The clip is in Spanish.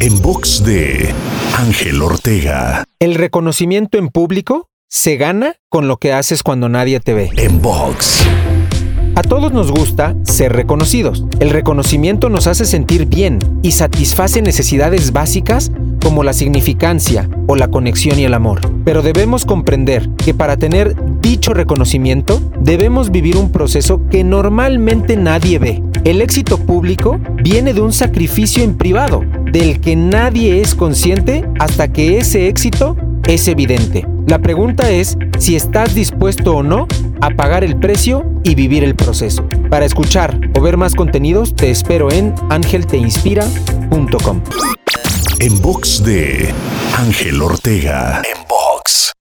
En box de Ángel Ortega. El reconocimiento en público se gana con lo que haces cuando nadie te ve. En box. A todos nos gusta ser reconocidos. El reconocimiento nos hace sentir bien y satisface necesidades básicas como la significancia o la conexión y el amor. Pero debemos comprender que para tener dicho reconocimiento debemos vivir un proceso que normalmente nadie ve. El éxito público viene de un sacrificio en privado, del que nadie es consciente hasta que ese éxito es evidente. La pregunta es si estás dispuesto o no a pagar el precio y vivir el proceso. Para escuchar o ver más contenidos te espero en angelteinspira.com. En box de Ángel Ortega. En box.